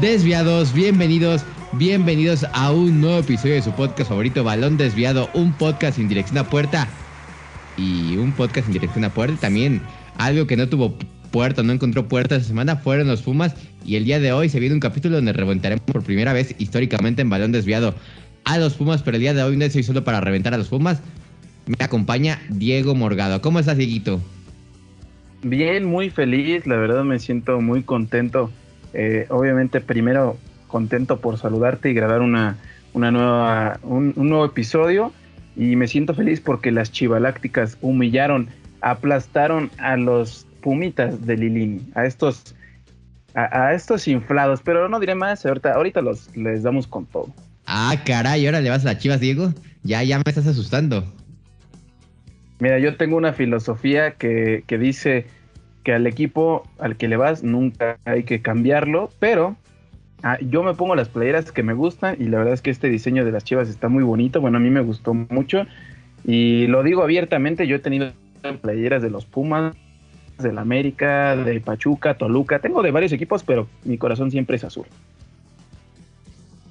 Desviados, bienvenidos, bienvenidos a un nuevo episodio de su podcast favorito, Balón Desviado, un podcast sin dirección a puerta y un podcast sin dirección a puerta. También algo que no tuvo puerta, no encontró puerta esta semana fueron los Pumas y el día de hoy se viene un capítulo donde reventaremos por primera vez históricamente en Balón Desviado a los Pumas, pero el día de hoy no estoy solo para reventar a los Pumas. Me acompaña Diego Morgado. ¿Cómo estás, Dieguito? Bien, muy feliz, la verdad me siento muy contento. Eh, obviamente, primero contento por saludarte y grabar una, una nueva, un, nuevo episodio. Y me siento feliz porque las chivalácticas humillaron, aplastaron a los pumitas de Lilini, a estos, a, estos inflados. Pero no diré más, ahorita, ahorita los les damos con todo. Ah, caray, ahora le vas a las chivas, Diego. Ya, ya me estás asustando. Mira, yo tengo una filosofía que, dice que al equipo al que le vas nunca hay que cambiarlo, pero ah, yo me pongo las playeras que me gustan y la verdad es que este diseño de las chivas está muy bonito, bueno, a mí me gustó mucho y lo digo abiertamente, yo he tenido playeras de los Pumas, del América, de Pachuca, Toluca, tengo de varios equipos, pero mi corazón siempre es azul.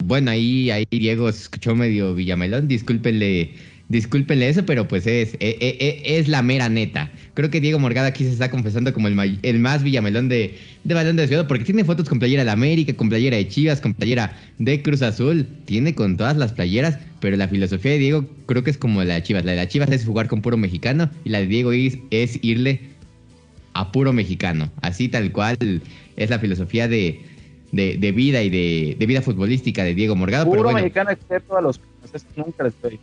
Bueno, ahí, ahí Diego se escuchó medio Villamelón, discúlpenle Discúlpenle eso, pero pues es, es, e, e, es, la mera neta. Creo que Diego Morgada aquí se está confesando como el, el más villamelón de, de balón desviado, porque tiene fotos con playera de América, con playera de Chivas, con playera de Cruz Azul. Tiene con todas las playeras, pero la filosofía de Diego creo que es como la de Chivas. La de la Chivas es jugar con puro mexicano y la de Diego es, es irle a puro mexicano. Así tal cual es la filosofía de, de, vida y de, de, vida futbolística de Diego Morgado. Puro mexicano excepto a los... Nunca les estoy.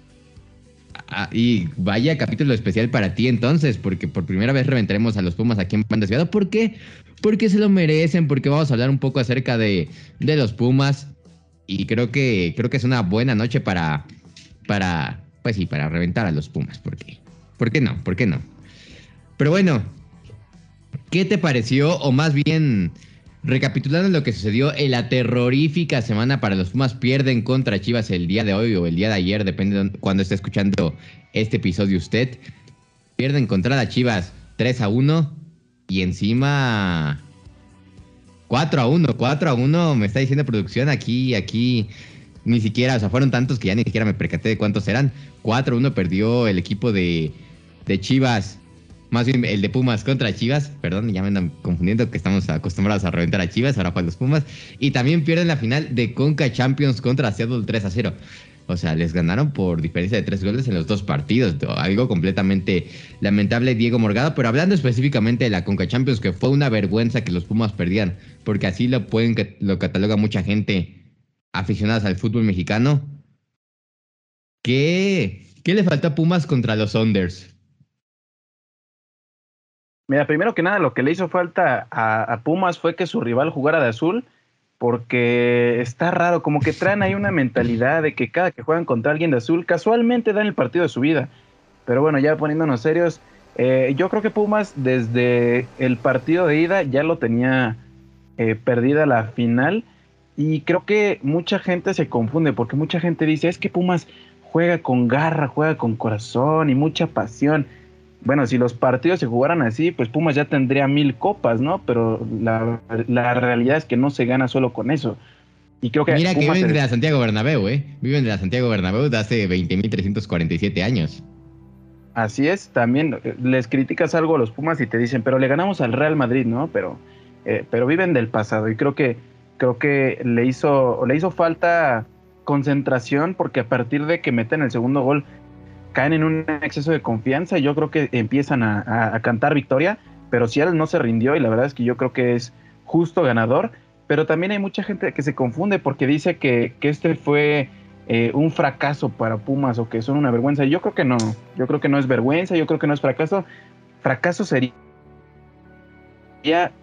Ah, y vaya capítulo especial para ti entonces, porque por primera vez reventaremos a los Pumas aquí en Pan Desviado. ¿Por qué? Porque se lo merecen, porque vamos a hablar un poco acerca de, de los Pumas. Y creo que, creo que es una buena noche para, para, pues sí, para reventar a los Pumas. ¿Por qué? ¿Por qué no? ¿Por qué no? Pero bueno, ¿qué te pareció? O más bien, Recapitulando lo que sucedió en la terrorífica semana para los Pumas, pierden contra Chivas el día de hoy o el día de ayer, depende de cuando esté escuchando este episodio usted. Pierden contra las Chivas 3 a 1 y encima 4 a 1, 4 a 1 me está diciendo producción aquí, aquí ni siquiera, o sea, fueron tantos que ya ni siquiera me percaté de cuántos eran. 4 a 1 perdió el equipo de, de Chivas más bien el de Pumas contra Chivas, perdón, ya me andan confundiendo que estamos acostumbrados a reventar a Chivas, ahora para los Pumas. Y también pierden la final de Conca Champions contra Seattle 3 a 0. O sea, les ganaron por diferencia de tres goles en los dos partidos. Algo completamente lamentable, Diego Morgado. Pero hablando específicamente de la Conca Champions, que fue una vergüenza que los Pumas perdían, porque así lo pueden lo cataloga mucha gente aficionadas al fútbol mexicano. ¿Qué, qué le faltó a Pumas contra los Onders? Mira, primero que nada, lo que le hizo falta a, Pumas fue que su rival jugara de azul, porque está raro, como que traen ahí una mentalidad de que cada que juegan contra alguien de azul, casualmente dan el partido de su vida. Pero bueno, ya poniéndonos serios, eh, yo creo que Pumas desde el partido de ida ya lo tenía eh, perdida la final. Y creo que mucha gente se confunde porque mucha gente dice, es que Pumas juega con garra, juega con corazón y mucha pasión bueno, si los partidos se jugaran así, pues Pumas ya tendría mil copas, ¿no? Pero la, realidad es que no se gana solo con eso. Y creo que Mira que viven de la Santiago Bernabéu, ¿eh? Viven de la Santiago Bernabéu de hace 20.347 años. Así es, también eh, les criticas algo a los Pumas y te dicen, pero le ganamos al Real Madrid, ¿no? Pero, eh, pero viven del pasado y creo que, creo que le, hizo, le hizo falta concentración porque a partir de que meten el segundo gol caen en un exceso de confianza y yo creo que empiezan a, cantar victoria, pero él no se rindió y la verdad es que yo creo que es justo ganador, pero también hay mucha gente que se confunde porque dice que, este fue eh, un fracaso para Pumas o que son una vergüenza. Yo creo que no, yo creo que no es vergüenza, yo creo que no es fracaso. Fracaso sería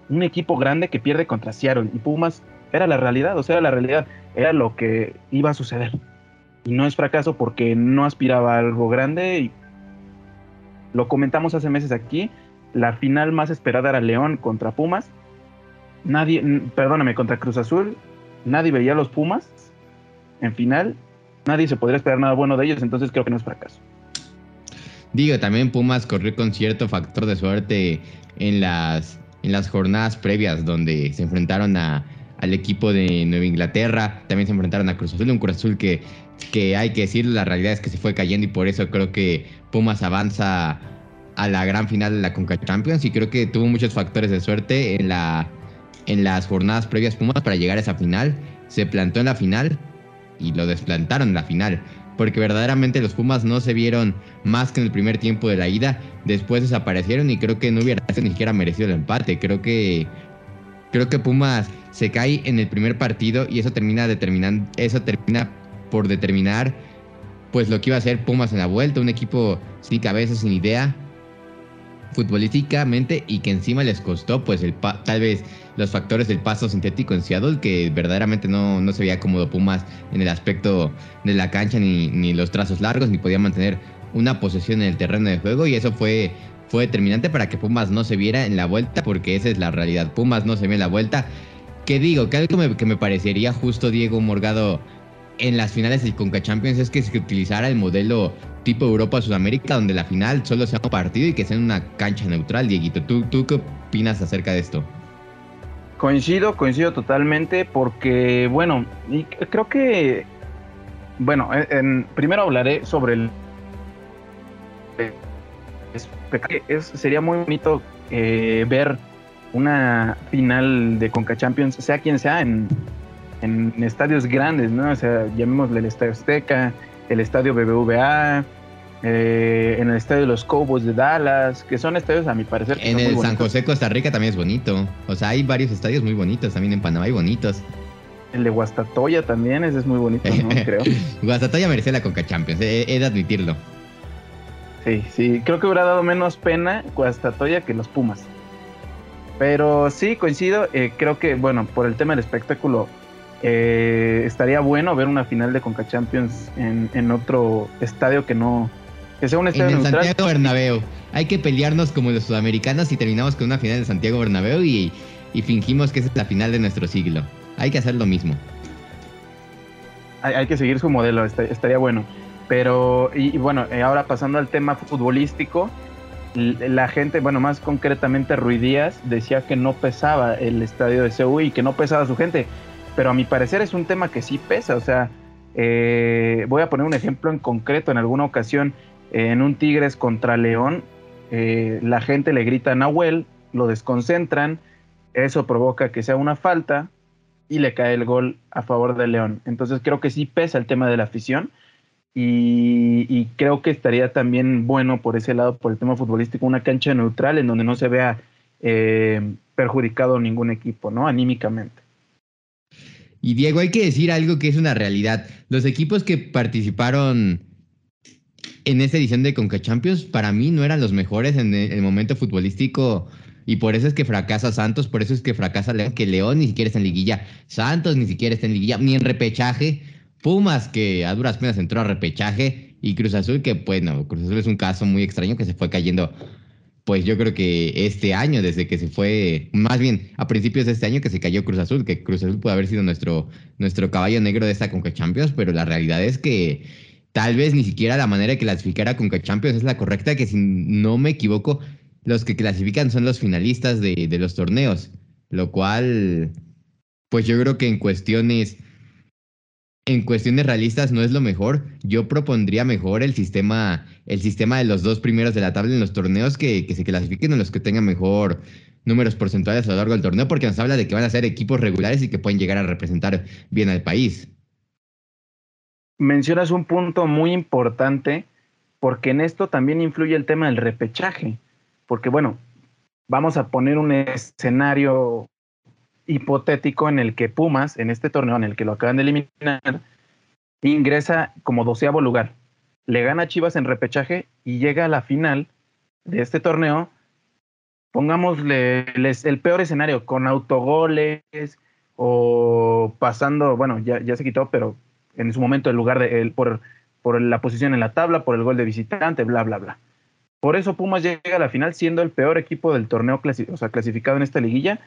un equipo grande que pierde contra Seattle y Pumas era la realidad, o sea, la realidad era lo que iba a suceder y no es fracaso porque no aspiraba a algo grande y lo comentamos hace meses aquí, la final más esperada era León contra Pumas. Nadie, perdóname, contra Cruz Azul, nadie veía a los Pumas en final, nadie se podría esperar nada bueno de ellos, entonces creo que no es fracaso. Digo, también Pumas corrió con cierto factor de suerte en las, en las jornadas previas donde se enfrentaron a, al equipo de Nueva Inglaterra, también se enfrentaron a Cruz Azul, un Cruz Azul que, que hay que decir, la realidad es que se fue cayendo y por eso creo que Pumas avanza a la gran final de la Conca Champions y creo que tuvo muchos factores de suerte en, la, en las jornadas previas Pumas para llegar a esa final. Se plantó en la final y lo desplantaron en la final. Porque verdaderamente los Pumas no se vieron más que en el primer tiempo de la ida. Después desaparecieron y creo que no hubiera ni siquiera merecido el empate. Creo que creo que Pumas se cae en el primer partido y eso termina determinando, eso termina por determinar pues lo que iba a hacer Pumas en la vuelta, un equipo sin cabeza, sin idea, futbolísticamente y que encima les costó pues el tal vez los factores del paso sintético en Seattle que verdaderamente no, no se veía cómodo Pumas en el aspecto de la cancha ni, ni los trazos largos ni podía mantener una posesión en el terreno de juego y eso fue fue determinante para que Pumas no se viera en la vuelta porque esa es la realidad. Pumas no se ve en la vuelta. Que digo que algo que me parecería justo Diego Morgado en las finales del Conca Champions es que se utilizara el modelo tipo Europa-Sudamérica, donde la final solo sea un partido y que sea en una cancha neutral, Dieguito. ¿Tú, ¿Tú qué opinas acerca de esto? Coincido, coincido totalmente, porque, bueno, creo que, bueno, en, primero hablaré sobre el... Es, sería muy bonito eh, ver una final de Conca Champions, sea quien sea, en, en estadios grandes, ¿no? O sea, llamémosle el Estadio Azteca, el Estadio BBVA, eh, en el Estadio de los Cowboys de Dallas, que son estadios a mi parecer. En el San José, Costa Rica también es bonito. O sea, hay varios estadios muy bonitos, también en Panamá hay bonitos. El de Guastatoya también, ese es muy bonito, ¿no? Creo. Guastatoya merece la Conca Champions, he, de admitirlo. Sí, sí, creo que hubiera dado menos pena Guastatoya que los Pumas. Pero sí, coincido, eh, creo que, bueno, por el tema del espectáculo, eh, estaría bueno ver una final de Conca Champions en, otro estadio que no que sea un estadio en el Santiago Bernabéu. Hay que pelearnos como los sudamericanos y terminamos con una final de Santiago Bernabéu y, fingimos que es la final de nuestro siglo. Hay que hacer lo mismo. Hay, que seguir su modelo, estaría bueno. Pero, y, bueno, eh, ahora pasando al tema futbolístico, la gente, bueno, más concretamente Ruidías, decía que no pesaba el estadio de CU y que no pesaba su gente pero a mi parecer es un tema que sí pesa, o sea, eh, voy a poner un ejemplo en concreto, en alguna ocasión en un Tigres contra León, eh, la gente le grita a Nahuel, lo desconcentran, eso provoca que sea una falta y le cae el gol a favor de León. Entonces creo que sí pesa el tema de la afición y, creo que estaría también bueno por ese lado, por el tema futbolístico, una cancha neutral en donde no se vea eh, perjudicado ningún equipo, ¿no? Anímicamente. Y Diego, hay que decir algo que es una realidad. Los equipos que participaron en esta edición de Conca Champions, para mí no eran los mejores en el momento futbolístico. Y por eso es que fracasa Santos, por eso es que fracasa León, que León ni siquiera está en liguilla. Santos ni siquiera está en liguilla, ni en repechaje. Pumas, que a duras penas entró a repechaje. Y Cruz Azul, que bueno, Cruz Azul es un caso muy extraño que se fue cayendo pues yo creo que este año, desde que se fue, más bien a principios de este año que se cayó Cruz Azul, que Cruz Azul puede haber sido nuestro, nuestro caballo negro de esta Conca Champions, pero la realidad es que tal vez ni siquiera la manera de clasificar a Conca Champions es la correcta, que si no me equivoco, los que clasifican son los finalistas de, de los torneos, lo cual, pues yo creo que en cuestiones en cuestiones realistas no es lo mejor. Yo propondría mejor el sistema, el sistema de los dos primeros de la tabla en los torneos que, se clasifiquen en los que tengan mejor números porcentuales a lo largo del torneo, porque nos habla de que van a ser equipos regulares y que pueden llegar a representar bien al país. Mencionas un punto muy importante, porque en esto también influye el tema del repechaje. Porque bueno, vamos a poner un escenario hipotético en el que Pumas, en este torneo en el que lo acaban de eliminar, ingresa como doceavo lugar. Le gana Chivas en repechaje y llega a la final de este torneo. Pongámosle el peor escenario, con autogoles o pasando, bueno, ya, ya se quitó, pero en su momento el lugar de él por, por la posición en la tabla, por el gol de visitante, bla, bla, bla. Por eso Pumas llega a la final siendo el peor equipo del torneo, sea, clasificado en esta liguilla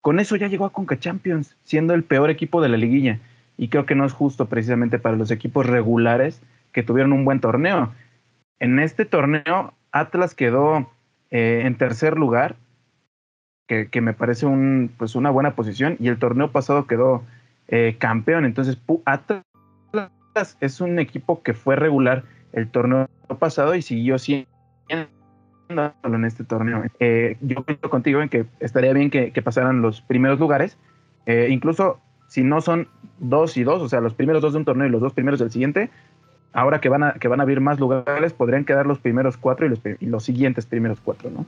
con eso ya llegó a Conca Champions, siendo el peor equipo de la liguilla. Y creo que no es justo precisamente para los equipos regulares que tuvieron un buen torneo. En este torneo, Atlas quedó eh, en tercer lugar, que, me parece un, pues una buena posición y el torneo pasado quedó eh, campeón. Entonces, Atlas es un equipo que fue regular el torneo pasado y siguió siendo en este torneo. Eh, yo creo contigo en que estaría bien que, pasaran los primeros lugares, eh, incluso si no son dos y dos, o sea, los primeros dos de un torneo y los dos primeros del siguiente, ahora que van a, que van a abrir más lugares, podrían quedar los primeros cuatro y los, los siguientes primeros cuatro, ¿no?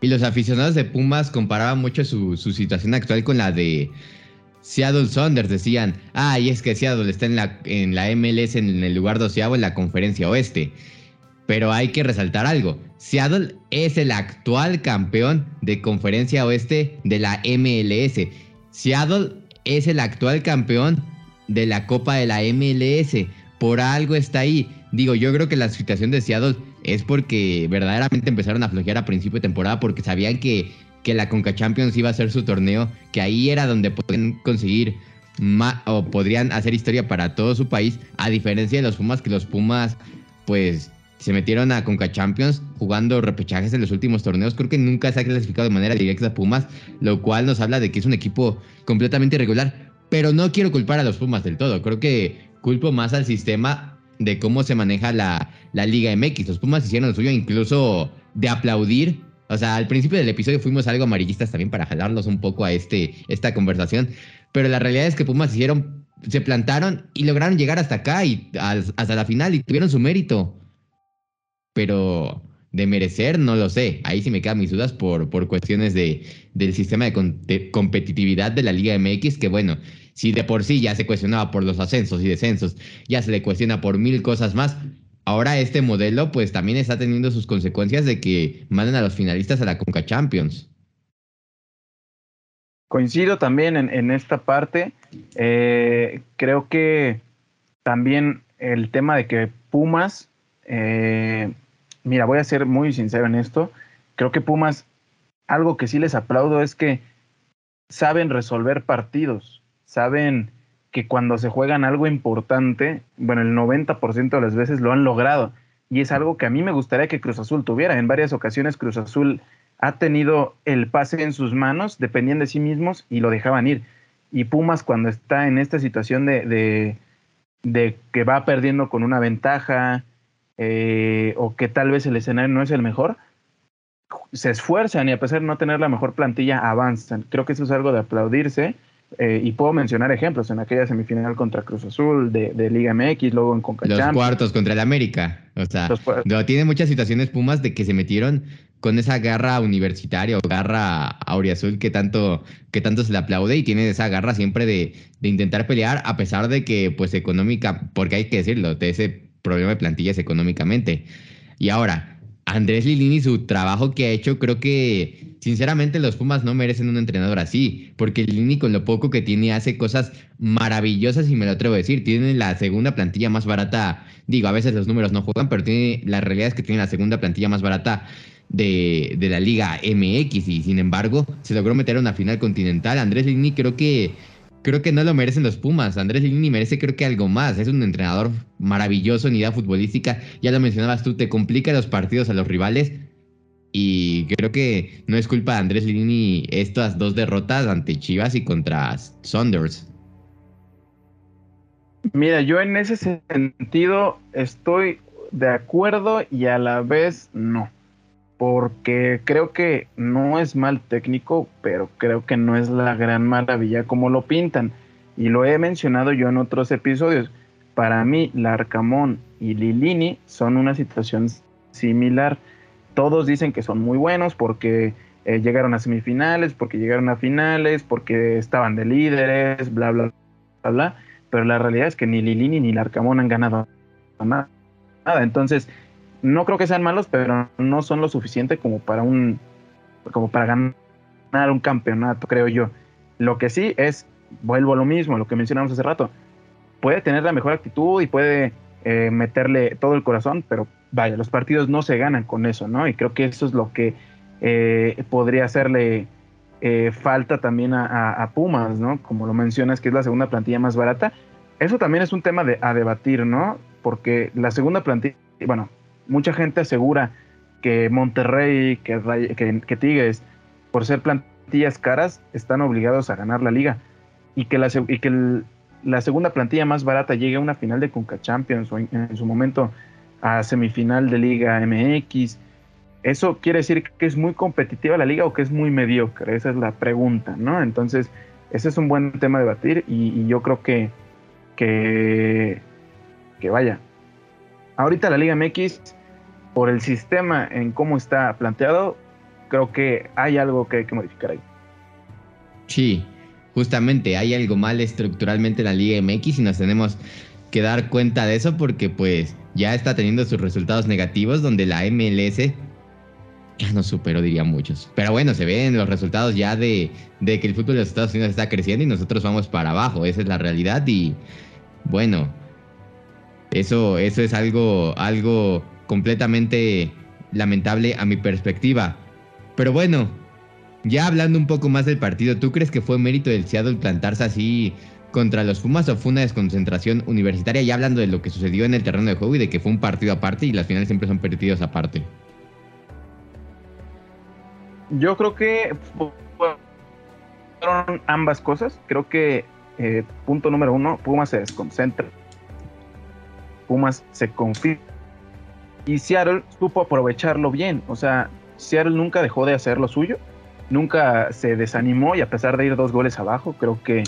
Y los aficionados de Pumas comparaban mucho su, situación actual con la de Seattle Saunders. Decían, ah, es que Seattle está en la, en la MLS en el lugar doceavo en la conferencia oeste. Pero hay que resaltar algo. Seattle es el actual campeón de conferencia oeste de la MLS. Seattle es el actual campeón de la Copa de la MLS. Por algo está ahí. Digo, yo creo que la situación de Seattle es porque verdaderamente empezaron a flojear a principio de temporada porque sabían que, que la Conca Champions iba a ser su torneo, que ahí era donde podían conseguir o podrían hacer historia para todo su país, a diferencia de los Pumas, que los Pumas, pues se metieron a Conca Champions jugando repechajes en los últimos torneos. Creo que nunca se ha clasificado de manera directa a Pumas, lo cual nos habla de que es un equipo completamente irregular. Pero no quiero culpar a los Pumas del todo. Creo que culpo más al sistema de cómo se maneja la, la Liga MX. Los Pumas hicieron lo suyo incluso de aplaudir. O sea, al principio del episodio fuimos algo amarillistas también para jalarlos un poco a este, esta conversación. Pero la realidad es que Pumas hicieron, se plantaron y lograron llegar hasta acá y hasta la final y tuvieron su mérito pero de merecer no lo sé. Ahí sí me quedan mis dudas por, por cuestiones de, del sistema de, competitividad de la Liga MX, que bueno, si de por sí ya se cuestionaba por los ascensos y descensos, ya se le cuestiona por mil cosas más. Ahora este modelo pues también está teniendo sus consecuencias de que manden a los finalistas a la Conca Champions. Coincido también en, esta parte. Eh, creo que también el tema de que Pumas eh, mira, voy a ser muy sincero en esto. Creo que Pumas, algo que sí les aplaudo es que saben resolver partidos, saben que cuando se juegan algo importante, bueno, el 90% de las veces lo han logrado. Y es algo que a mí me gustaría que Cruz Azul tuviera. En varias ocasiones Cruz Azul ha tenido el pase en sus manos, dependían de sí mismos y lo dejaban ir. Y Pumas cuando está en esta situación de, que va perdiendo con una ventaja, eh, o que tal vez el escenario no es el mejor, se esfuerzan y a pesar de no tener la mejor plantilla, avanzan. Creo que eso es algo de aplaudirse. Eh, y puedo mencionar ejemplos en aquella semifinal contra Cruz Azul de, Liga MX, luego en Los cuartos contra el América. O sea, tiene muchas situaciones Pumas de que se metieron con esa garra universitaria o garra auriazul que tanto, que tanto se le aplaude y tiene esa garra siempre de, de intentar pelear a pesar de que, pues, económica, porque hay que decirlo, de ese problema de plantillas económicamente. Y ahora, Andrés Lilini, su trabajo que ha hecho, creo que sinceramente los Pumas no merecen un entrenador así, porque Lilini con lo poco que tiene hace cosas maravillosas y me lo atrevo a decir, tiene la segunda plantilla más barata, digo, a veces los números no juegan, pero tiene, la realidad es que tiene la segunda plantilla más barata de, de la Liga MX y sin embargo se logró meter a una final continental. Andrés Lilini creo que creo que no lo merecen los Pumas. Andrés Lini merece creo que algo más. Es un entrenador maravilloso en idea futbolística. Ya lo mencionabas tú, te complica los partidos a los rivales. Y creo que no es culpa de Andrés Lini estas dos derrotas ante Chivas y contra Saunders. Mira, yo en ese sentido estoy de acuerdo y a la vez no porque creo que no es mal técnico, pero creo que no es la gran maravilla como lo pintan. Y lo he mencionado yo en otros episodios. Para mí, Larcamón y Lilini son una situación similar. Todos dicen que son muy buenos porque eh, llegaron a semifinales, porque llegaron a finales, porque estaban de líderes, bla, bla, bla, bla. Pero la realidad es que ni Lilini ni Larcamón han ganado nada. Entonces, no creo que sean malos, pero no son lo suficiente como para un como para ganar un campeonato, creo yo. Lo que sí es, vuelvo a lo mismo, lo que mencionamos hace rato, puede tener la mejor actitud y puede eh, meterle todo el corazón, pero vaya, los partidos no se ganan con eso, ¿no? Y creo que eso es lo que eh, podría hacerle eh, falta también a, Pumas, ¿no? Como lo mencionas, que es la segunda plantilla más barata. Eso también es un tema de, a debatir, ¿no? Porque la segunda plantilla, bueno, mucha gente asegura que Monterrey, que, que, Tigres, por ser plantillas caras, están obligados a ganar la liga. Y que la, segunda plantilla más barata llegue a una final de Conca Champions en, su momento a semifinal de Liga MX. Eso quiere decir que es muy competitiva la liga o que es muy mediocre. Esa es la pregunta, ¿no? Entonces, ese es un buen tema a debatir y, yo creo que, que, que vaya. Ahorita la Liga MX, por el sistema en cómo está planteado, creo que hay algo que hay que modificar ahí. Sí, justamente hay algo mal estructuralmente en la Liga MX y nos tenemos que dar cuenta de eso porque pues ya está teniendo sus resultados negativos donde la MLS ya no superó, diría muchos. Pero bueno, se ven los resultados ya de, de, que el fútbol de los Estados Unidos está creciendo y nosotros vamos para abajo. Esa es la realidad y bueno, eso, eso es algo, algo completamente lamentable a mi perspectiva. Pero bueno, ya hablando un poco más del partido, ¿tú crees que fue mérito del Seattle plantarse así contra los Pumas o fue una desconcentración universitaria? Ya hablando de lo que sucedió en el terreno de juego y de que fue un partido aparte y las finales siempre son partidos aparte. Yo creo que fueron ambas cosas. Creo que eh, punto número uno, Pumas se desconcentra. Pumas se confía. Y Seattle supo aprovecharlo bien. O sea, Seattle nunca dejó de hacer lo suyo, nunca se desanimó y a pesar de ir dos goles abajo, creo que eh,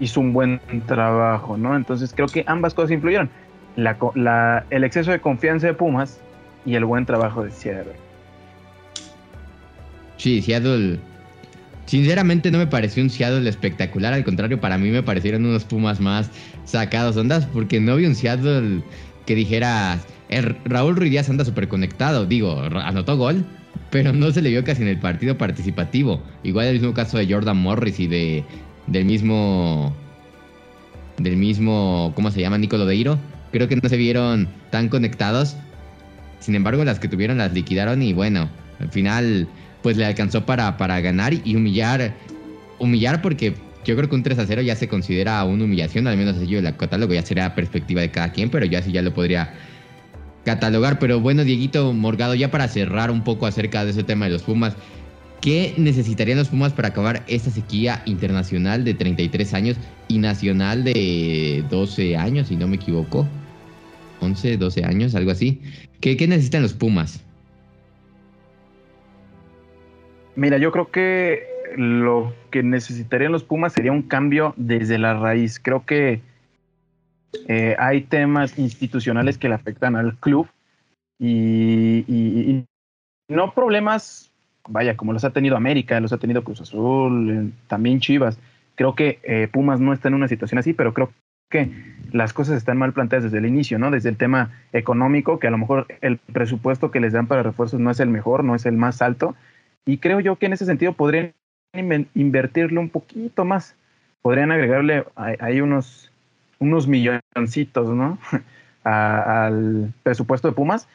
hizo un buen trabajo, ¿no? Entonces creo que ambas cosas influyeron. el exceso de confianza de Pumas y el buen trabajo de Seattle. Sí, Seattle. Sinceramente no me pareció un Seattle espectacular, al contrario, para mí me parecieron unos Pumas más sacados ondas, porque no vi un Seattle que dijera, el Raúl Ruiz anda súper conectado, digo, anotó gol, pero no se le vio casi en el partido participativo. Igual el mismo caso de Jordan Morris y de del mismo del mismo ¿cómo se llama? Nico Lodeiro. Creo que no se vieron tan conectados. Sin embargo, las que tuvieron las liquidaron y bueno, al final pues le alcanzó para, para ganar y humillar humillar porque yo creo que un 3 a 0 ya se considera una humillación, al menos yo el catálogo ya sería perspectiva de cada quien, pero yo así ya lo podría catalogar. Pero bueno, Dieguito Morgado, ya para cerrar un poco acerca de ese tema de los Pumas, ¿qué necesitarían los Pumas para acabar esta sequía internacional de 33 años y nacional de 12 años, si no me equivoco? 11, 12 años, algo así. ¿Qué, qué necesitan los Pumas? Mira, yo creo que lo que necesitarían los Pumas sería un cambio desde la raíz. Creo que eh, hay temas institucionales que le afectan al club y, no problemas, vaya, como los ha tenido América, los ha tenido Cruz Azul, eh, también Chivas. Creo que eh, Pumas no está en una situación así, pero creo que las cosas están mal planteadas desde el inicio, ¿no? Desde el tema económico, que a lo mejor el presupuesto que les dan para refuerzos no es el mejor, no es el más alto. Y creo yo que en ese sentido podrían invertirlo un poquito más. Podrían agregarle ahí unos unos milloncitos, ¿no? al presupuesto de Pumas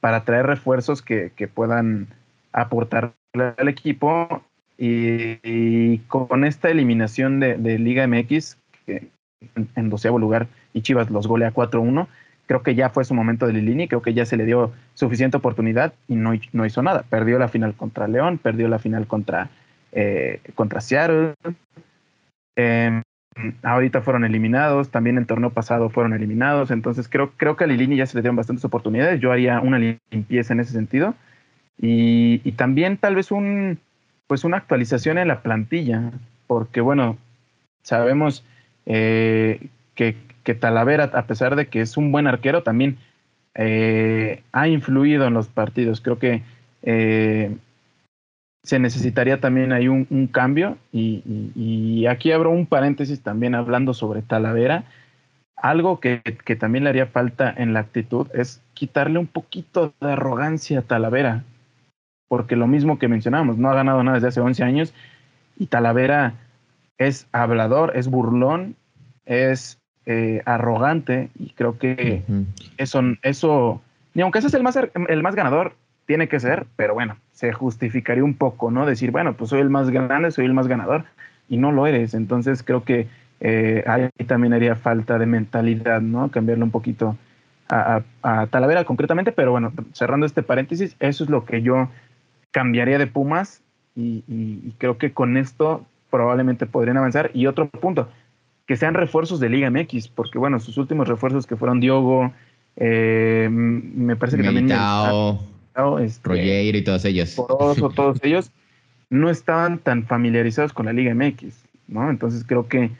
para traer refuerzos que, puedan aportar al equipo y, con esta eliminación de, Liga MX que en, doceavo lugar y Chivas los golea 4-1 creo que ya fue su momento de Lilini, creo que ya se le dio suficiente oportunidad y no, no hizo nada. Perdió la final contra León, perdió la final contra, eh, contra Seattle. Em, ahorita fueron eliminados, también el torneo pasado fueron eliminados, entonces creo, creo que a Lilini ya se le dieron bastantes oportunidades, yo haría una limpieza en ese sentido y, también tal vez un, pues una actualización en la plantilla, porque bueno, sabemos eh, que, Talavera, a pesar de que es un buen arquero, también eh, ha influido en los partidos, creo que eh, se necesitaría también ahí un, cambio. Y, aquí abro un paréntesis también hablando sobre Talavera. Algo que, también le haría falta en la actitud es quitarle un poquito de arrogancia a Talavera. Porque lo mismo que mencionamos, no ha ganado nada desde hace 11 años y Talavera es hablador, es burlón, es eh, arrogante y creo que eso, eso, ni aunque ese es el más, el más ganador, tiene que ser, pero bueno, se justificaría un poco, ¿no? Decir, bueno, pues soy el más grande, soy el más ganador, y no lo eres. Entonces creo que eh, ahí también haría falta de mentalidad, ¿no? Cambiarle un poquito a, Talavera concretamente, pero bueno, cerrando este paréntesis, eso es lo que yo cambiaría de Pumas y, creo que con esto probablemente podrían avanzar. Y otro punto, que sean refuerzos de Liga MX, porque bueno, sus últimos refuerzos que fueron Diogo, eh, me parece que también... Este, y todos ellos. todos ellos, no estaban tan familiarizados con la Liga MX, ¿no? Entonces creo que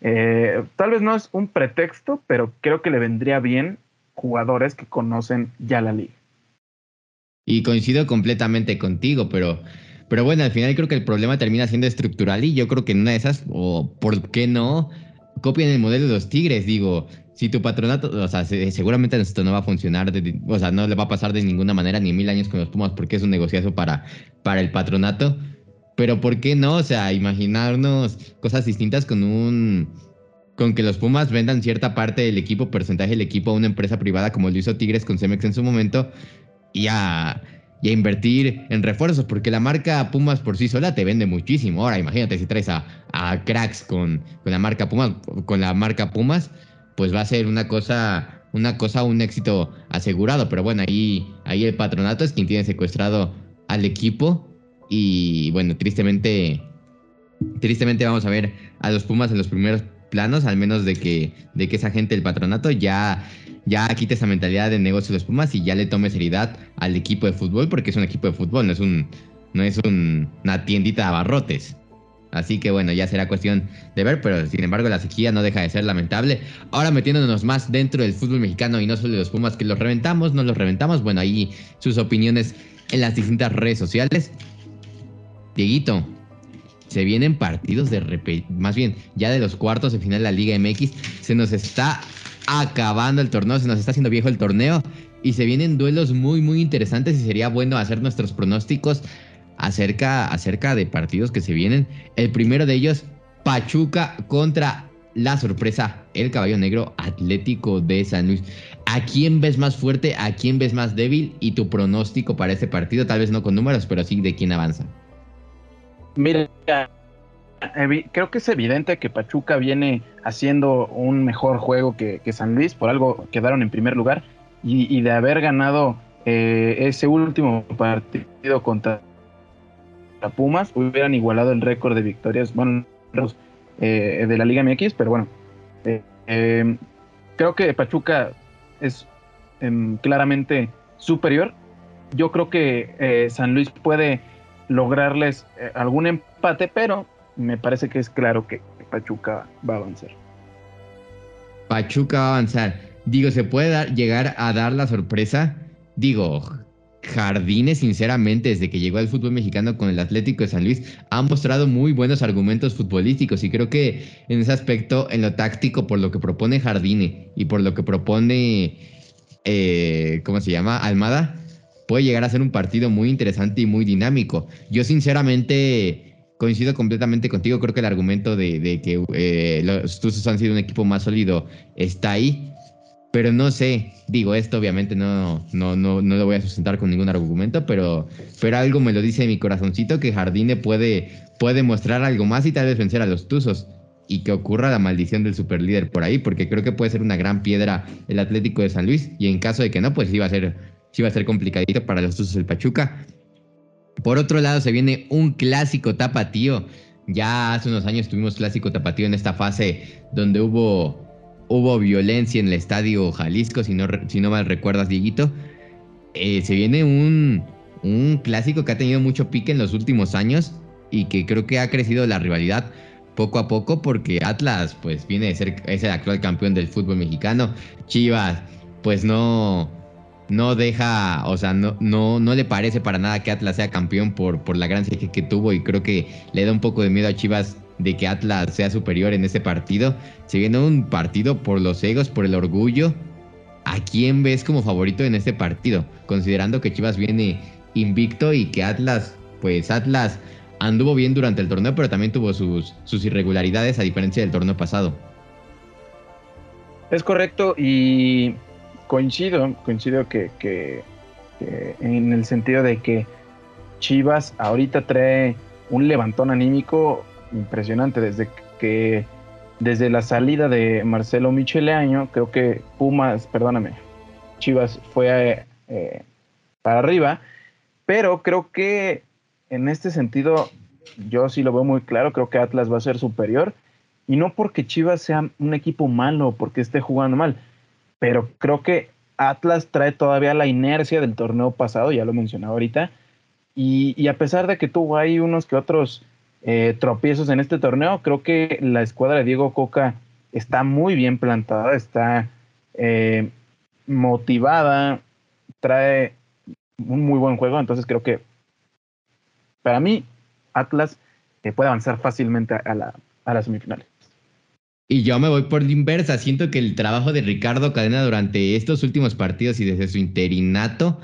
eh, tal vez no es un pretexto, pero creo que le vendría bien jugadores que conocen ya la liga. Y coincido completamente contigo, pero, pero bueno, al final creo que el problema termina siendo estructural y yo creo que en una de esas, o por qué no, copian el modelo de los Tigres, digo, si tu patronato, o sea, seguramente esto no va a funcionar, o sea, no le va a pasar de ninguna manera ni mil años con los Pumas porque es un negociazo para, para el patronato, pero ¿por qué no? O sea, imaginarnos cosas distintas con un con que los Pumas vendan cierta parte del equipo, porcentaje del equipo a una empresa privada como lo hizo Tigres con Cemex en su momento y a, invertir en refuerzos, porque la marca Pumas por sí sola te vende muchísimo. Ahora, imagínate si traes a, cracks con, con, la marca Pumas, con la marca Pumas, pues va a ser una cosa, una cosa, un éxito asegurado. Pero bueno, ahí, ahí el patronato es quien tiene secuestrado al equipo. Y bueno, tristemente, tristemente vamos a ver a los Pumas en los primeros planos, al menos de que, de que esa gente del patronato ya, ya quite esa mentalidad de negocio de los Pumas y ya le tome seriedad al equipo de fútbol, porque es un equipo de fútbol, no es un, no es una tiendita de abarrotes. Así que bueno, ya será cuestión de ver, pero sin embargo la sequía no deja de ser lamentable. Ahora metiéndonos más dentro del fútbol mexicano y no solo de los Pumas que los reventamos, no los reventamos. Bueno, ahí sus opiniones en las distintas redes sociales. Dieguito, se vienen partidos de más bien ya de los cuartos de final de la Liga MX. Se nos está acabando el torneo, se nos está haciendo viejo el torneo y se vienen duelos muy muy interesantes y sería bueno hacer nuestros pronósticos acerca, acerca de partidos que se vienen. El primero de ellos, Pachuca contra la sorpresa, el caballo negro Atlético de San Luis. ¿A quién ves más fuerte? ¿A quién ves más débil? Y tu pronóstico para este partido, tal vez no con números, pero sí de quién avanza. Mira, creo que es evidente que Pachuca viene haciendo un mejor juego que, San Luis, por algo quedaron en primer lugar, y, de haber ganado eh, ese último partido contra Pumas, hubieran igualado el récord de victorias, eh, de la Liga MX, pero bueno, eh, creo que Pachuca es em, claramente superior. Yo creo que San Luis puede lograrles algún empate, pero me parece que es claro que Pachuca va a avanzar. Pachuca va a avanzar. Digo, ¿se puede llegar a dar la sorpresa? Digo, Jardines, sinceramente, desde que llegó al fútbol mexicano con el Atlético de San Luis, ha mostrado muy buenos argumentos futbolísticos y creo que en ese aspecto, en lo táctico, por lo que propone Jardine y por lo que propone, eh, ¿cómo se llama? Almada, puede llegar a ser un partido muy interesante y muy dinámico. Yo sinceramente coincido completamente contigo, creo que el argumento de, que eh, los Tuzos han sido un equipo más sólido está ahí, pero no sé, digo esto obviamente no, no, no, no lo voy a sustentar con ningún argumento, pero, pero algo me lo dice mi corazoncito que Jardine puede, puede mostrar algo más y tal vez vencer a los Tuzos y que ocurra la maldición del superlíder por ahí, porque creo que puede ser una gran piedra el Atlético de San Luis y en caso de que no, pues iba a ser va a ser complicadito para los Tuzos del Pachuca. Por otro lado, se viene un clásico tapatío. Ya hace unos años tuvimos clásico tapatío en esta fase donde hubo, hubo violencia en el estadio Jalisco, si no, si no mal recuerdas, Dieguito. Eh, se viene un, un clásico que ha tenido mucho pique en los últimos años y que creo que ha crecido la rivalidad poco a poco porque Atlas pues viene de ser es el actual campeón del fútbol mexicano. Chivas pues no no deja, o sea, no, no, no le parece para nada que Atlas sea campeón por, por la gran serie que tuvo y creo que le da un poco de miedo a Chivas de que Atlas sea superior en ese partido. Se viene un partido por los egos, por el orgullo. ¿A quién ves como favorito en este partido? Considerando que Chivas viene invicto y que Atlas, pues Atlas anduvo bien durante el torneo, pero también tuvo sus, sus irregularidades a diferencia del torneo pasado. Es correcto y coincido, coincido que, en el sentido de que Chivas ahorita trae un levantón anímico impresionante desde que desde la salida de Marcelo Micheleaño, creo que Pumas, perdóname, Chivas fue eh, para arriba, pero creo que en este sentido, yo sí lo veo muy claro, creo que Atlas va a ser superior. Y no porque Chivas sea un equipo malo, porque esté jugando mal, pero creo que Atlas trae todavía la inercia del torneo pasado, ya lo mencionaba ahorita, y, a pesar de que tuvo ahí unos que otros eh, tropiezos en este torneo, creo que la escuadra de Diego Coca está muy bien plantada, está eh, motivada, trae un muy buen juego, entonces creo que para mí Atlas eh, puede avanzar fácilmente a, la, a las semifinales. Y yo me voy por la inversa. Siento que el trabajo de Ricardo Cadena durante estos últimos partidos y desde su interinato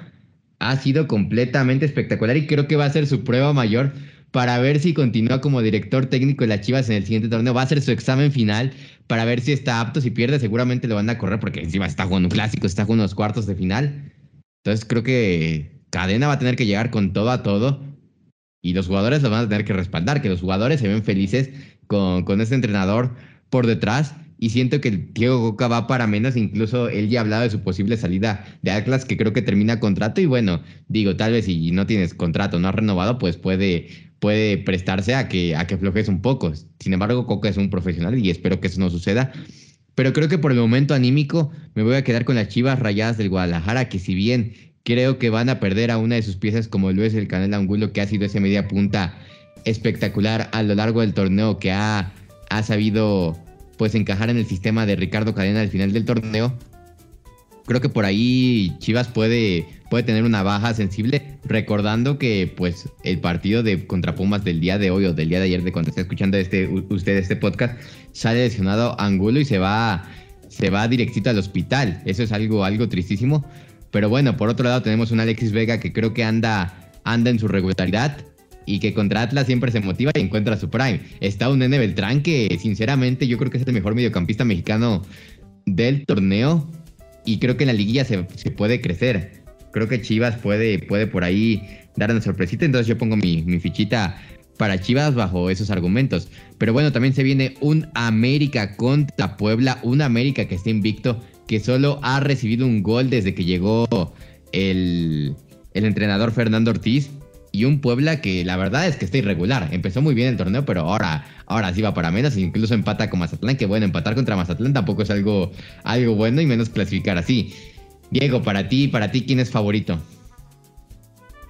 ha sido completamente espectacular y creo que va a ser su prueba mayor para ver si continúa como director técnico de las Chivas en el siguiente torneo. Va a ser su examen final para ver si está apto. Si pierde, seguramente lo van a correr porque encima está jugando un clásico, está jugando unos cuartos de final. Entonces creo que Cadena va a tener que llegar con todo a todo y los jugadores lo van a tener que respaldar, que los jugadores se ven felices con, con este entrenador por detrás y siento que el Diego Coca va para menos, incluso él ya ha hablado de su posible salida de Atlas, que creo que termina contrato y bueno, digo, tal vez si no tienes contrato, no has renovado, pues puede, puede prestarse a que, a que flojes un poco. Sin embargo, Coca es un profesional y espero que eso no suceda. Pero creo que por el momento anímico me voy a quedar con las Chivas Rayadas del Guadalajara, que si bien creo que van a perder a una de sus piezas como lo es el Canal Angulo, que ha sido esa media punta espectacular a lo largo del torneo, que ha, ha sabido pues encajar en el sistema de Ricardo Cadena al final del torneo. Creo que por ahí Chivas puede, puede tener una baja sensible, recordando que pues el partido de contra Pumas del día de hoy o del día de ayer de cuando está escuchando este, usted este podcast, sale lesionado Angulo y se va, se va directito al hospital. Eso es algo, algo tristísimo. Pero bueno, por otro lado tenemos un Alexis Vega que creo que anda, anda en su regularidad y que contra Atlas siempre se motiva y encuentra su prime. Está un Nene Beltrán que sinceramente yo creo que es el mejor mediocampista mexicano del torneo y creo que en la liguilla se, puede crecer. Creo que Chivas puede, puede por ahí dar una sorpresita, entonces yo pongo mi, mi fichita para Chivas bajo esos argumentos. Pero bueno, también se viene un América contra Puebla, un América que está invicto, que solo ha recibido un gol desde que llegó el, el entrenador Fernando Ortiz y un Puebla que la verdad es que está irregular. Empezó muy bien el torneo, pero ahora, ahora sí va para menos. Incluso empata con Mazatlán, que bueno, empatar contra Mazatlán tampoco es algo, algo bueno y menos clasificar así. Diego, para ti, para ti, ¿quién es favorito?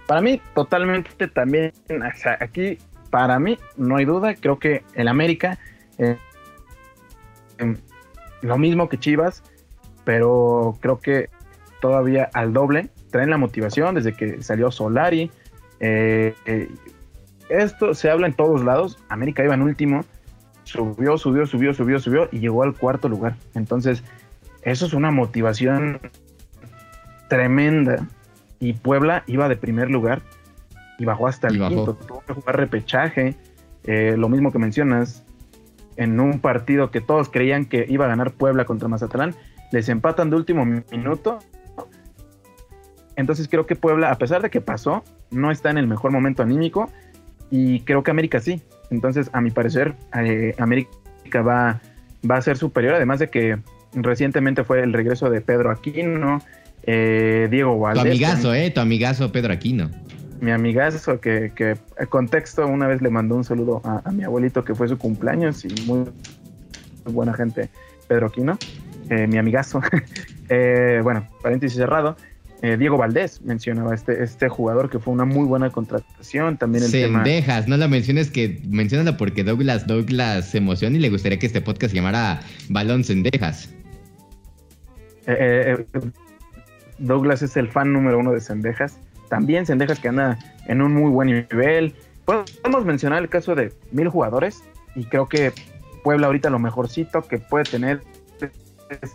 Para mí, totalmente también. O sea, aquí, para mí, no hay duda. Creo que el América, eh, em, lo mismo que Chivas, pero creo que todavía al doble. Traen la motivación desde que salió Solari eh, eh, esto se habla en todos lados. América iba en último, subió, subió, subió, subió, subió y llegó al cuarto lugar. Entonces, eso es una motivación tremenda. Y Puebla iba de primer lugar y bajó hasta el quinto. Tuvo que jugar repechaje. Eh, lo mismo que mencionas, en un partido que todos creían que iba a ganar Puebla contra Mazatlán, les empatan de último minuto. Entonces creo que Puebla, a pesar de que pasó, no está en el mejor momento anímico y creo que América sí. Entonces, a mi parecer, eh, América va, va a ser superior, además de que recientemente fue el regreso de Pedro Aquino, eh, Diego Valdés. Tu amigazo, ¿eh? Tu amigazo Pedro Aquino. Mi amigazo, que, que contexto, una vez le mandó un saludo a, mi abuelito que fue su cumpleaños y muy, buena gente, Pedro Aquino, eh, mi amigazo. bueno, paréntesis cerrado. Eh, Diego Valdés mencionaba este, este jugador que fue una muy buena contratación. También el Sendejas, no la menciones que menciónala porque Douglas Douglas se emociona y le gustaría que este podcast se llamara Balón Sendejas. Eh, eh, Douglas es el fan número uno de Sendejas. También Sendejas que anda en un muy buen nivel. Podemos mencionar el caso de mil jugadores y creo que Puebla ahorita lo mejorcito que puede tener es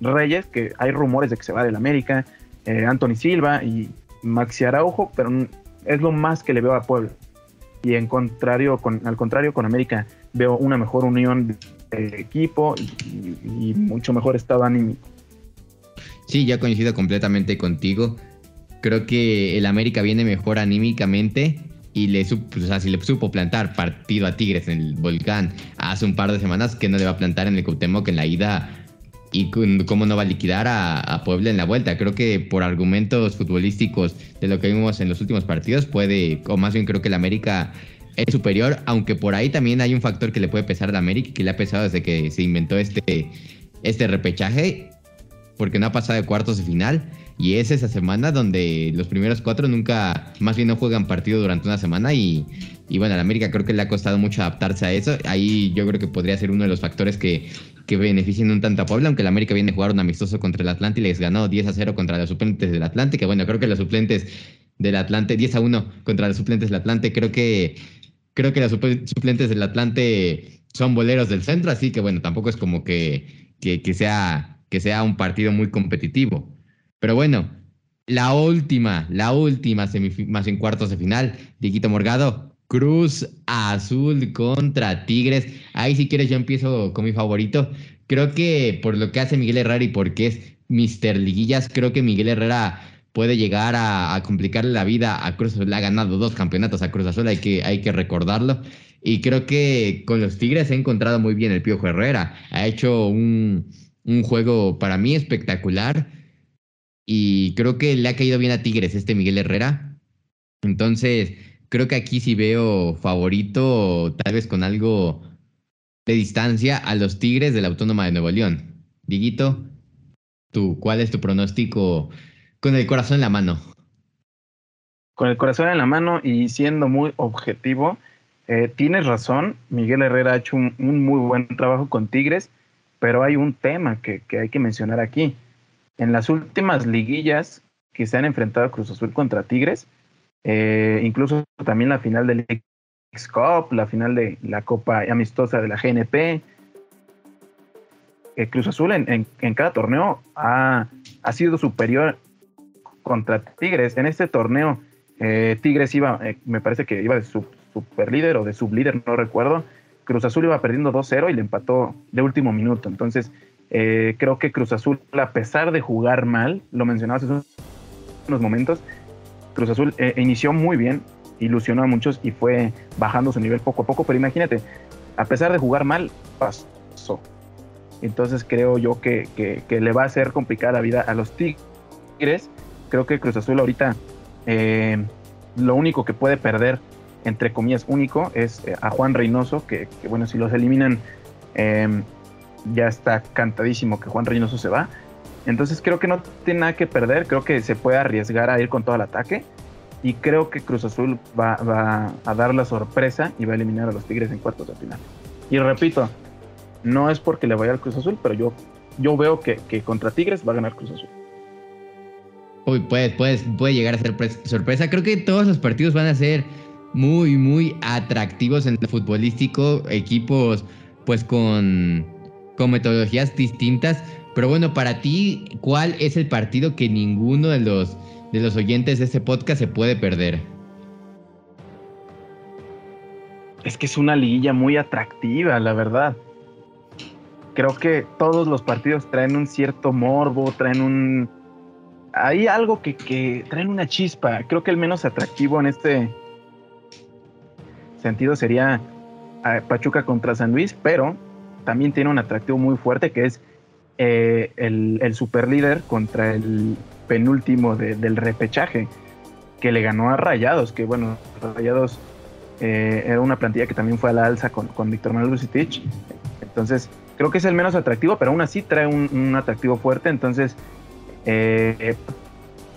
Reyes, que hay rumores de que se va del América. Eh, Anthony Silva y Maxi Araujo, pero es lo más que le veo a Puebla. Y en contrario, con, al contrario, con América veo una mejor unión de equipo y, mucho mejor estado anímico. Sí, ya coincido completamente contigo. Creo que el América viene mejor anímicamente y le, supo, si le supo plantar partido a Tigres en el Volcán hace un par de semanas, que no le va a plantar en el Cuauhtémoc en la ida y cómo no va a liquidar a, Puebla en la vuelta. Creo que por argumentos futbolísticos de lo que vimos en los últimos partidos puede, o más bien creo que el América es superior, aunque por ahí también hay un factor que le puede pesar al América, que le ha pesado desde que se inventó este, este repechaje, porque no ha pasado de cuartos de final. Y es esa semana donde los primeros cuatro nunca, más bien no juegan partido durante una semana y, y bueno, al América creo que le ha costado mucho adaptarse a eso. Ahí yo creo que podría ser uno de los factores que, que beneficien un tanto a Puebla, aunque el América viene a jugar un amistoso contra el Atlante y les ganó 10 a 0 contra los suplentes del Atlante, que bueno, creo que los suplentes del Atlante, 10 a 1 contra los suplentes del Atlante, creo que creo que los suplentes del Atlante son boleros del centro, así que bueno, tampoco es como que, que, sea, que sea un partido muy competitivo. Pero bueno, la última, la última más en cuartos de final, Diquito Morgado, Cruz Azul contra Tigres. Ahí si quieres yo empiezo con mi favorito. Creo que por lo que hace Miguel Herrera y porque es Mister Liguillas, creo que Miguel Herrera puede llegar a, complicarle la vida a Cruz Azul. Ha ganado dos campeonatos a Cruz Azul, hay que, hay que recordarlo. Y creo que con los Tigres ha encontrado muy bien el Piojo Herrera. Ha hecho un, un juego para mí espectacular y creo que le ha caído bien a Tigres este Miguel Herrera. Entonces, creo que aquí sí veo favorito, tal vez con algo de distancia, a los Tigres de la Autónoma de Nuevo León. Diguito, ¿tú, ¿cuál es tu pronóstico con el corazón en la mano? Con el corazón en la mano y siendo muy objetivo, eh, tienes razón, Miguel Herrera ha hecho un, muy buen trabajo con Tigres, pero hay un tema que hay que mencionar aquí en las últimas liguillas que se han enfrentado Cruz Azul contra Tigres, eh, incluso también la final del X Cup, la final de la Copa Amistosa de la GNP. Eh, Cruz Azul en, cada torneo ha, sido superior contra Tigres. En este torneo, eh, Tigres iba, me parece que iba de su, super líder o de sublíder, no recuerdo. Cruz Azul iba perdiendo 2-0 y le empató de último minuto. Entonces, eh, creo que Cruz Azul, a pesar de jugar mal, lo mencionabas hace unos momentos, Cruz Azul eh, inició muy bien, ilusionó a muchos y fue bajando su nivel poco a poco, pero imagínate, a pesar de jugar mal, pasó. Entonces creo yo que, le va a ser complicada la vida a los Tigres. Creo que Cruz Azul ahorita eh, lo único que puede perder, entre comillas, único, es a Juan Reynoso, que, que, bueno, si los eliminan ya está cantadísimo que Juan Reynoso se va. Entonces creo que no tiene nada que perder, creo que se puede arriesgar a ir con todo el ataque y creo que Cruz Azul va, a dar la sorpresa y va a eliminar a los Tigres en cuartos de final. Y repito, no es porque le vaya al Cruz Azul, pero yo, yo veo que, contra Tigres va a ganar Cruz Azul. Uy, puede, puede, puede llegar a ser sorpresa. Creo que todos los partidos van a ser muy, muy atractivos en el futbolístico. Equipos, pues con con metodologías distintas. Pero bueno, para ti, ¿cuál es el partido que ninguno de los, de los oyentes de este podcast se puede perder? Es que es una liguilla muy atractiva, la verdad. Creo que todos los partidos traen un cierto morbo, traen un... Hay algo que, que traen una chispa. Creo que el menos atractivo en este sentido sería eh, Pachuca contra San Luis, pero también tiene un atractivo muy fuerte que es eh, el, el super líder contra el penúltimo del repechaje que le ganó a Rayados, que bueno, Rayados eh, era una plantilla que también fue a la alza con, con Víctor Manuel Lucitich. Entonces, creo que es el menos atractivo, pero aún así trae un, atractivo fuerte. Entonces, eh,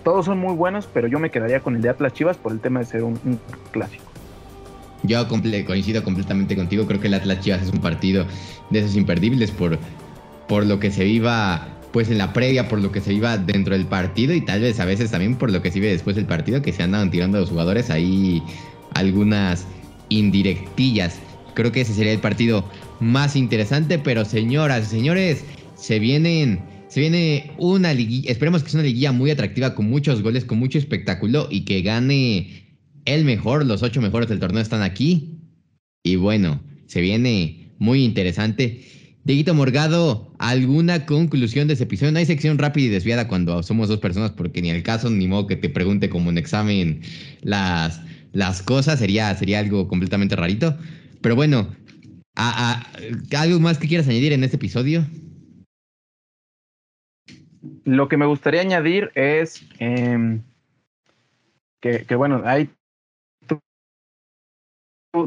todos son muy buenos, pero yo me quedaría con el de Atlas Chivas por el tema de ser un clásico. Yo coincido completamente contigo. Creo que el Atlas Chivas es un partido de esos imperdibles por, por lo que se viva pues en la previa, por lo que se viva dentro del partido y tal vez a veces también por lo que se vive después del partido, que se andan tirando a los jugadores ahí algunas indirectillas. Creo que ese sería el partido más interesante, pero señoras y señores, se vienen se viene una liguilla, esperemos que sea una liguilla muy atractiva con muchos goles, con mucho espectáculo y que gane el mejor, los ocho mejores del torneo están aquí. Y bueno, se viene muy interesante. Dieguito Morgado, ¿alguna conclusión de ese episodio? No hay sección rápida y desviada cuando somos dos personas, porque ni el caso, ni modo que te pregunte como un examen las, las cosas, sería, sería algo completamente rarito. Pero bueno, ¿algo más que quieras añadir en este episodio? lo que me gustaría añadir es em, que, bueno, hay tú,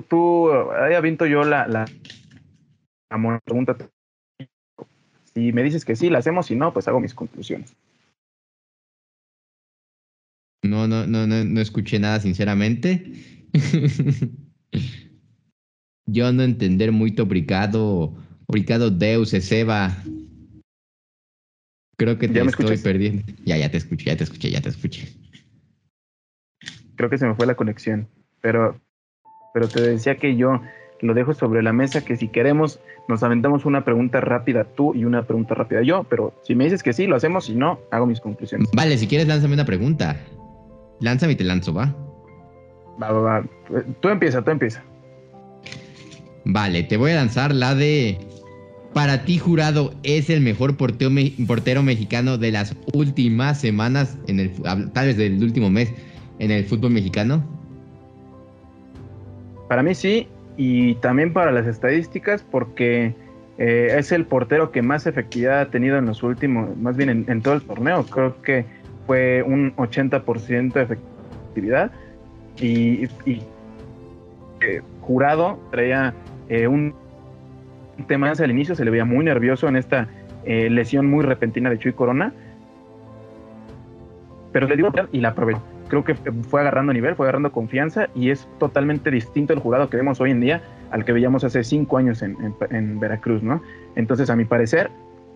tú ahí aviento yo la, la, la pregunta. Si me dices que sí, la hacemos, si no, pues hago mis conclusiones. No, no, no, no, no escuché nada, sinceramente. Yo no entender muy obrigado, obrigado Deus, Seba. Creo que te estoy perdiendo. Ya, ya te escuché, ya te escuché, ya te escuché. Creo que se me fue la conexión, pero, pero te decía que yo lo dejo sobre la mesa que si queremos nos aventamos una pregunta rápida tú y una pregunta rápida yo, pero si me dices que sí, lo hacemos, si no, hago mis conclusiones. Vale, si quieres lánzame una pregunta. Lánzame y te lanzo, ¿va? Va, va, va. Tú empieza, tú empieza. Vale, te voy a lanzar la de... Para ti, jurado, ¿es el mejor portero, portero mexicano de las últimas semanas, en el, tal vez del último mes, en el fútbol mexicano? Para mí sí, y también para las estadísticas, porque eh, es el portero que más efectividad ha tenido en los últimos, más bien en todo el torneo. Creo que fue un 80% de efectividad y, eh, jurado traía eh, un tema al inicio, se le veía muy nervioso en esta lesión muy repentina de Chuy Corona, pero le dio y la probé. Creo que fue agarrando nivel, fue agarrando confianza y es totalmente distinto el jurado que vemos hoy en día al que veíamos hace cinco años en, Veracruz, ¿no? Entonces, a mi parecer,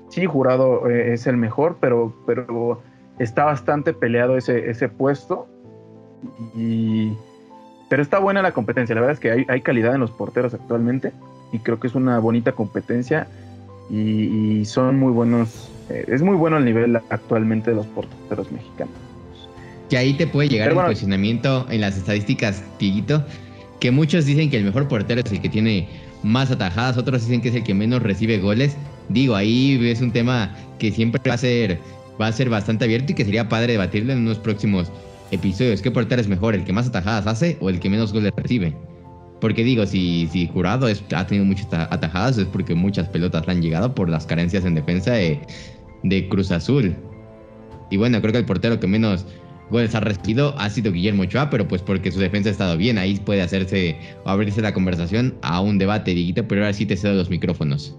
sí, jurado es el mejor, pero, pero está bastante peleado ese, ese puesto. Y, pero está buena la competencia. La verdad es que hay, hay calidad en los porteros actualmente. Y creo que es una bonita competencia. Y, son muy buenos. Eh, es muy bueno el nivel actualmente de los porteros mexicanos. Que ahí te puede llegar el cuestionamiento en las estadísticas, Tiguito. Que muchos dicen que el mejor portero es el que tiene más atajadas, otros dicen que es el que menos recibe goles. Digo, ahí es un tema que siempre va a ser va a ser bastante abierto y que sería padre debatirlo en unos próximos episodios. ¿Qué portero es mejor, el que más atajadas hace o el que menos goles recibe? Porque digo, si, si Jurado ha tenido muchas atajadas es porque muchas pelotas le han llegado por las carencias en defensa de, Cruz Azul. Y bueno, creo que el portero que menos goles ha recibido ha sido Guillermo Ochoa, pero pues porque su defensa ha estado bien. Ahí puede hacerse o abrirse la conversación a un debate, Diguito, pero ahora sí te cedo los micrófonos.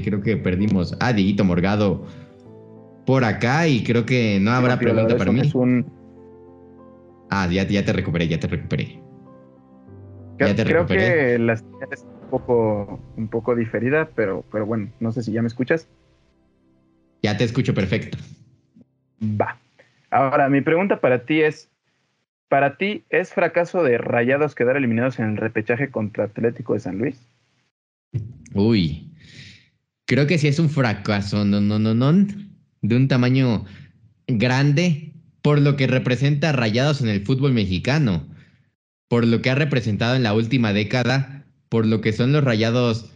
creo que perdimos a Dieguito Morgado por acá y creo que no habrá pregunta para mí. Ah, ya, ya te recuperé, ya te recuperé. Creo, que la señal es un poco, un poco diferida, pero, pero bueno, no sé si ya me escuchas. Ya te escucho perfecto. Va. Ahora, mi pregunta para ti es, ¿para ti es fracaso de Rayados quedar eliminados en el repechaje contra Atlético de San Luis? Uy, creo que sí es un fracaso, no, no, no, no, de un tamaño grande por lo que representa Rayados en el fútbol mexicano, por lo que ha representado en la última década, por lo que son los Rayados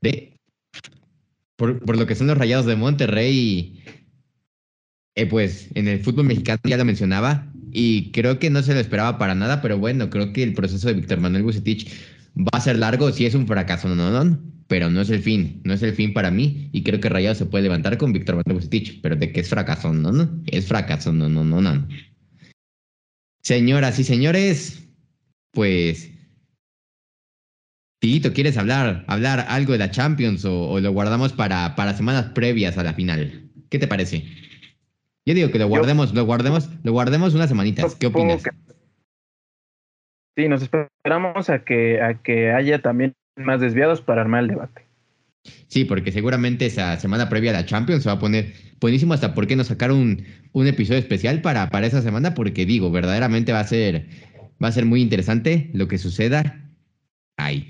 de por, lo que son los Rayados de Monterrey, eh, pues en el fútbol mexicano ya lo mencionaba y creo que no se lo esperaba para nada, pero bueno, creo que el proceso de Víctor Manuel Bucetich va a ser largo, si es un fracaso, no, no, no pero no es el fin, no es el fin para mí y creo que Rayado se puede levantar con Víctor Manuel Bucetich, pero de que es fracaso, no, no, es fracaso, no, no, no, no. Señoras y señores, pues Tito, ¿quieres hablar, hablar algo de la Champions o, lo guardamos para, para semanas previas a la final? ¿Qué te parece? Yo digo que lo guardemos, lo guardemos, lo guardemos unas semanitas. ¿Qué opinas? Sí, nos esperamos a que, a que haya también más desviados para armar el debate. Sí, porque seguramente esa semana previa a la Champions se va a poner buenísimo hasta por qué no sacar un, un episodio especial para, para esa semana, porque digo, verdaderamente va a ser, va a ser muy interesante lo que suceda ahí.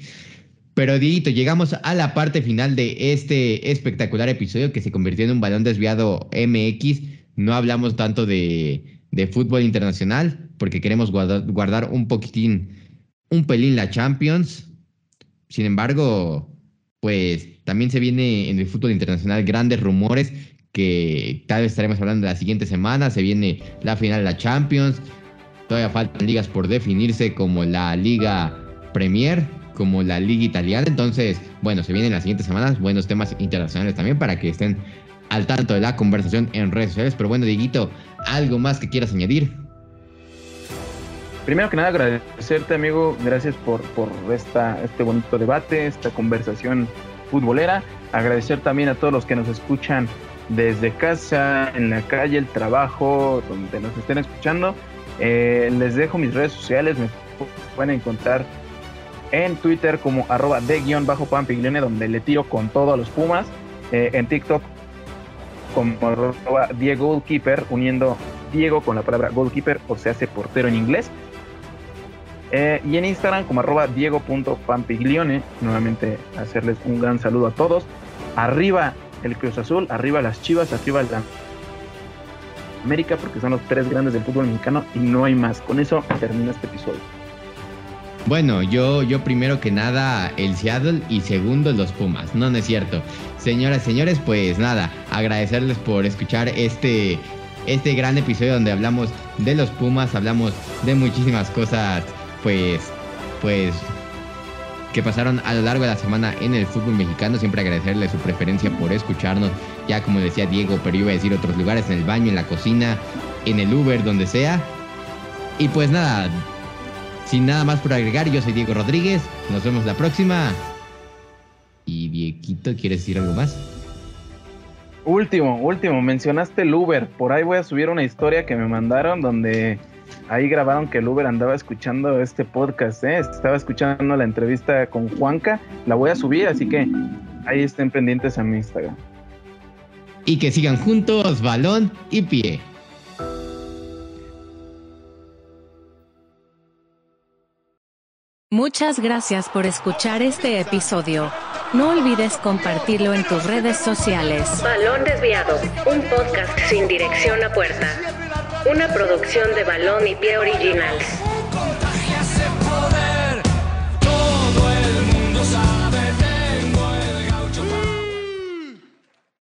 Pero Dieguito, llegamos a la parte final de este espectacular episodio que se convirtió en un balón desviado MX. No hablamos tanto de, de fútbol internacional porque queremos guardar, guardar un poquitín, un pelín la Champions sin embargo, pues también se viene en el fútbol internacional grandes rumores que tal vez estaremos hablando de la siguiente semana. Se viene la final de la Champions. Todavía faltan ligas por definirse como la Liga Premier, como la Liga Italiana. Entonces, bueno, se vienen las siguientes semanas buenos temas internacionales también para que estén al tanto de la conversación en redes sociales. Pero bueno, Dieguito, ¿algo más que quieras añadir? Primero que nada, agradecerte, amigo. Gracias por, por esta, este bonito debate, esta conversación futbolera. Agradecer también a todos los que nos escuchan desde casa, en la calle, el trabajo, donde nos estén escuchando. Eh, les dejo mis redes sociales, me pueden encontrar en Twitter como arroba de guion bajo Pampiglione, donde le tiro con todo a los Pumas. Eh, en TikTok como arroba Diego Goalkeeper, uniendo Diego con la palabra goalkeeper, o se hace portero en inglés. Eh, y en Instagram como arroba diego.pampiglione. Nuevamente hacerles un gran saludo a todos. Arriba el Cruz Azul, arriba las Chivas, arriba la América, porque son los tres grandes del fútbol mexicano y no hay más. Con eso termina este episodio. Bueno, yo, yo primero que nada el Seattle y segundo los Pumas. No, no es cierto. Señoras, señores, pues nada, agradecerles por escuchar este, este gran episodio donde hablamos de los Pumas, hablamos de muchísimas cosas, pues, pues que pasaron a lo largo de la semana en el fútbol mexicano. Siempre agradecerle su preferencia por escucharnos. Ya como decía Diego, pero iba a decir otros lugares, en el baño, en la cocina, en el Uber, donde sea. Y pues nada, sin nada más por agregar, yo soy Diego Rodríguez. Nos vemos la próxima. Y Dieguito, ¿quieres decir algo más? Último, último, mencionaste el Uber. Por ahí voy a subir una historia que me mandaron donde ahí grabaron que el Uber andaba escuchando este podcast, ¿eh? estaba escuchando la entrevista con Juanca, la voy a subir, así que ahí estén pendientes a mi Instagram. Y que sigan juntos, balón y pie. Muchas gracias por escuchar este episodio. No olvides compartirlo en tus redes sociales. Balón Desviado, un podcast sin dirección a puerta. Una producción de Balón y Pie Originals.